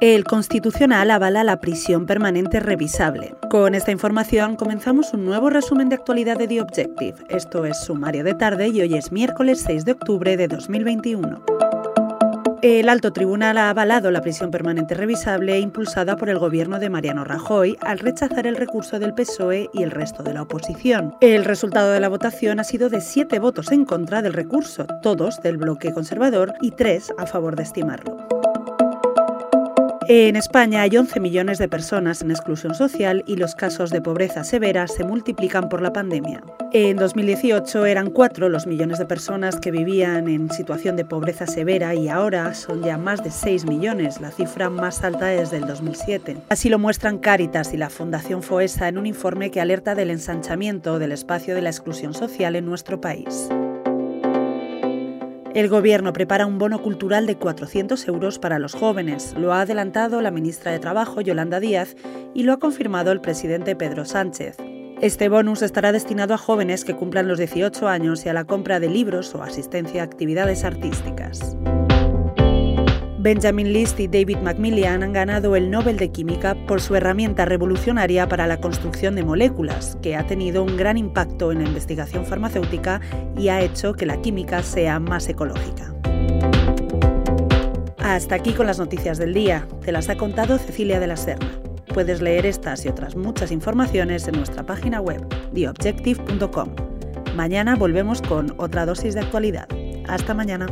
El Constitucional avala la prisión permanente revisable. Con esta información comenzamos un nuevo resumen de actualidad de The Objective. Esto es Sumario de Tarde y hoy es miércoles 6 de octubre de 2021. El alto tribunal ha avalado la prisión permanente revisable impulsada por el gobierno de Mariano Rajoy al rechazar el recurso del PSOE y el resto de la oposición. El resultado de la votación ha sido de siete votos en contra del recurso, todos del bloque conservador y tres a favor de estimarlo. En España hay 11 millones de personas en exclusión social y los casos de pobreza severa se multiplican por la pandemia. En 2018 eran 4 los millones de personas que vivían en situación de pobreza severa y ahora son ya más de 6 millones, la cifra más alta desde el 2007. Así lo muestran Cáritas y la Fundación FOESA en un informe que alerta del ensanchamiento del espacio de la exclusión social en nuestro país. El Gobierno prepara un bono cultural de 400 euros para los jóvenes. Lo ha adelantado la ministra de Trabajo, Yolanda Díaz, y lo ha confirmado el presidente Pedro Sánchez. Este bonus estará destinado a jóvenes que cumplan los 18 años y a la compra de libros o asistencia a actividades artísticas. Benjamin List y David Macmillan han ganado el Nobel de Química por su herramienta revolucionaria para la construcción de moléculas, que ha tenido un gran impacto en la investigación farmacéutica y ha hecho que la química sea más ecológica. Hasta aquí con las noticias del día. Te las ha contado Cecilia de la Serna. Puedes leer estas y otras muchas informaciones en nuestra página web, theobjective.com. Mañana volvemos con otra dosis de actualidad. Hasta mañana.